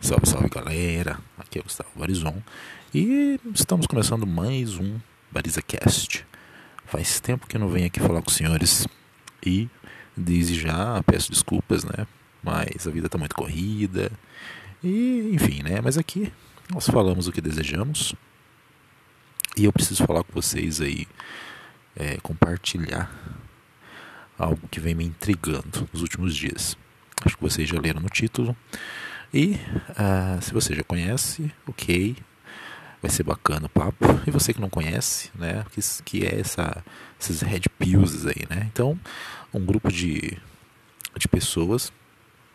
Salve, salve galera, aqui é o Gustavo Barizon e estamos começando mais um BarizaCast. Faz tempo que eu não venho aqui falar com os senhores e desde já peço desculpas, né? Mas a vida está muito corrida e enfim, né? Mas aqui nós falamos o que desejamos e eu preciso falar com vocês aí, é, compartilhar algo que vem me intrigando nos últimos dias. Acho que vocês já leram no título. E uh, se você já conhece, ok, vai ser bacana o papo. E você que não conhece, né, que, que é essa, esses red pills aí, né? Então, um grupo de, de pessoas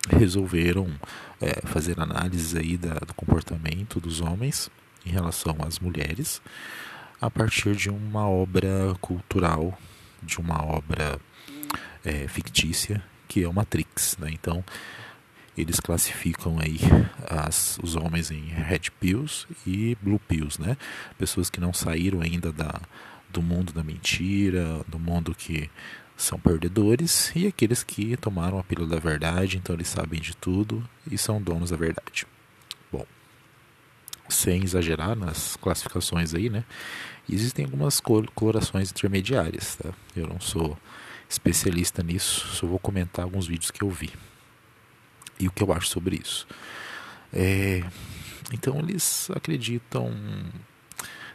resolveram é, fazer análises aí da, do comportamento dos homens em relação às mulheres a partir de uma obra cultural, de uma obra é, fictícia que é o Matrix, né? Então eles classificam aí as, os homens em red pills e blue pills, né? Pessoas que não saíram ainda da, do mundo da mentira, do mundo que são perdedores e aqueles que tomaram a pílula da verdade, então eles sabem de tudo e são donos da verdade. Bom, sem exagerar nas classificações aí, né? Existem algumas colorações intermediárias, tá? Eu não sou especialista nisso, só vou comentar alguns vídeos que eu vi e o que eu acho sobre isso. É, então eles acreditam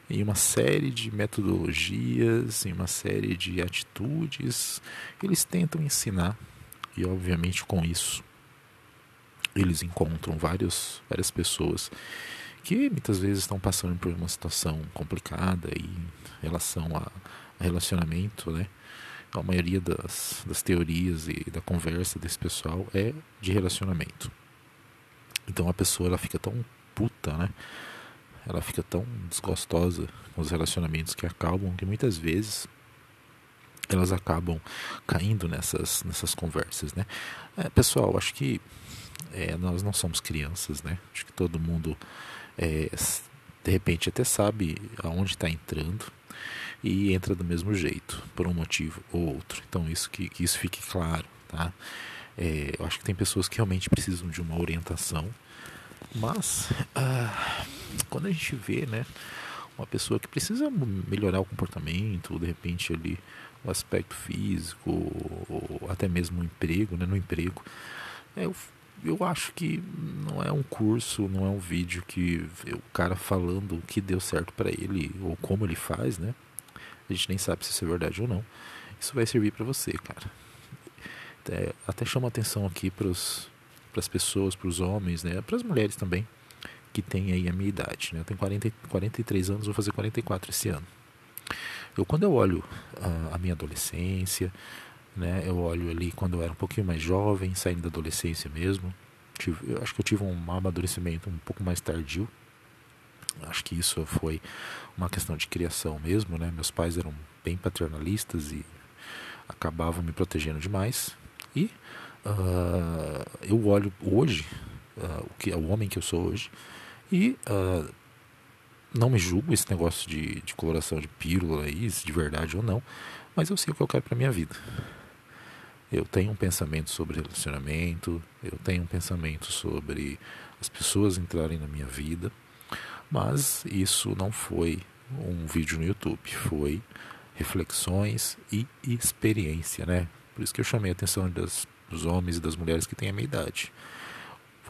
em uma série de metodologias, em uma série de atitudes, eles tentam ensinar e obviamente com isso eles encontram vários, várias pessoas que muitas vezes estão passando por uma situação complicada em relação a relacionamento, né? A maioria das, das teorias e da conversa desse pessoal é de relacionamento. Então a pessoa ela fica tão puta, né? Ela fica tão desgostosa com os relacionamentos que acabam que muitas vezes elas acabam caindo nessas, nessas conversas, né? É, pessoal, acho que é, nós não somos crianças, né? Acho que todo mundo é, de repente até sabe aonde está entrando e entra do mesmo jeito, por um motivo ou outro. Então isso que, que isso fique claro, tá? É, eu acho que tem pessoas que realmente precisam de uma orientação, mas ah, quando a gente vê, né, uma pessoa que precisa melhorar o comportamento, de repente ali o aspecto físico, ou até mesmo o emprego, né, no emprego, é, eu, eu acho que não é um curso, não é um vídeo que o cara falando o que deu certo para ele ou como ele faz, né? A gente nem sabe se isso é verdade ou não. Isso vai servir para você, cara. Até, até chama atenção aqui para as pessoas, para os homens, né? Para as mulheres também, que têm aí a minha idade. Né? Eu tenho 40, 43 anos, vou fazer 44 esse ano. Eu, quando eu olho a, a minha adolescência, né? Eu olho ali quando eu era um pouquinho mais jovem, saindo da adolescência mesmo. Tive, eu acho que eu tive um amadurecimento um pouco mais tardio Acho que isso foi uma questão de criação mesmo, né? Meus pais eram bem paternalistas e acabavam me protegendo demais. E uh, eu olho hoje uh, o que é o homem que eu sou hoje e uh, não me julgo esse negócio de, de coloração de pílula aí, de verdade ou não, mas eu sei o que eu quero para minha vida. Eu tenho um pensamento sobre relacionamento, eu tenho um pensamento sobre as pessoas entrarem na minha vida mas isso não foi um vídeo no YouTube, foi reflexões e experiência, né? Por isso que eu chamei a atenção das, dos homens e das mulheres que têm a minha idade.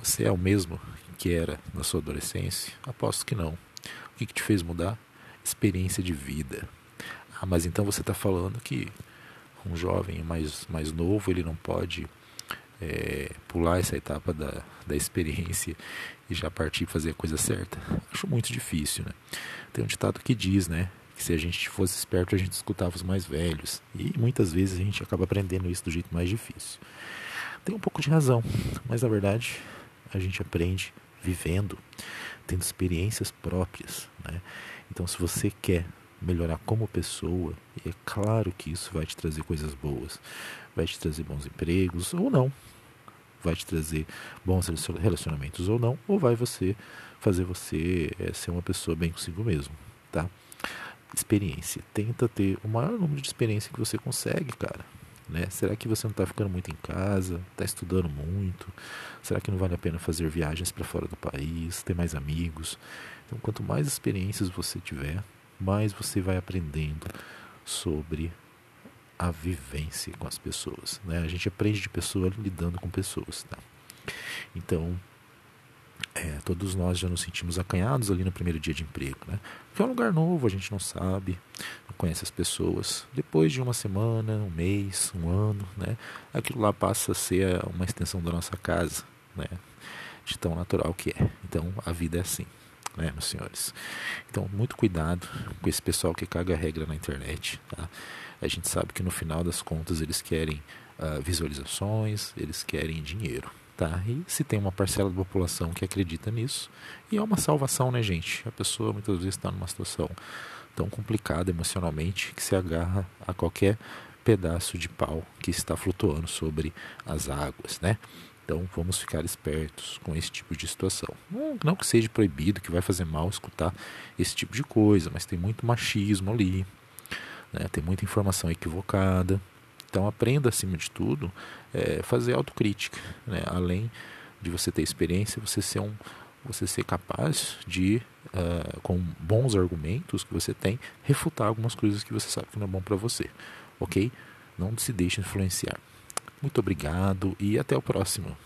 Você é o mesmo que era na sua adolescência? Aposto que não. O que, que te fez mudar? Experiência de vida. Ah, mas então você está falando que um jovem mais, mais novo ele não pode é, pular essa etapa da, da experiência e já partir fazer a coisa certa? Acho muito difícil, né? Tem um ditado que diz, né? Que se a gente fosse esperto, a gente escutava os mais velhos. E muitas vezes a gente acaba aprendendo isso do jeito mais difícil. Tem um pouco de razão, mas na verdade a gente aprende vivendo, tendo experiências próprias, né? Então, se você quer melhorar como pessoa, é claro que isso vai te trazer coisas boas, vai te trazer bons empregos ou não, vai te trazer bons relacionamentos ou não, ou vai você fazer você é, ser uma pessoa bem consigo mesmo, tá? Experiência, tenta ter o maior número de experiência que você consegue, cara. Né? Será que você não está ficando muito em casa? Está estudando muito? Será que não vale a pena fazer viagens para fora do país? Ter mais amigos? Então, quanto mais experiências você tiver, mais você vai aprendendo sobre a vivência com as pessoas. Né? A gente aprende de pessoa lidando com pessoas. Tá? Então, é, todos nós já nos sentimos acanhados ali no primeiro dia de emprego, né? Porque é um lugar novo, a gente não sabe, não conhece as pessoas. Depois de uma semana, um mês, um ano, né? Aquilo lá passa a ser uma extensão da nossa casa, né? De tão natural que é. Então, a vida é assim, né, meus senhores? Então, muito cuidado com esse pessoal que caga a regra na internet, tá? A gente sabe que no final das contas eles querem uh, visualizações, eles querem dinheiro. Tá? E se tem uma parcela da população que acredita nisso, e é uma salvação, né, gente? A pessoa muitas vezes está numa situação tão complicada emocionalmente que se agarra a qualquer pedaço de pau que está flutuando sobre as águas, né? Então vamos ficar espertos com esse tipo de situação. Não, não que seja proibido, que vai fazer mal escutar esse tipo de coisa, mas tem muito machismo ali, né? tem muita informação equivocada, então aprenda acima de tudo é, fazer autocrítica, né? além de você ter experiência, você ser um, você ser capaz de, uh, com bons argumentos que você tem, refutar algumas coisas que você sabe que não é bom para você, ok? Não se deixe influenciar. Muito obrigado e até o próximo.